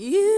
you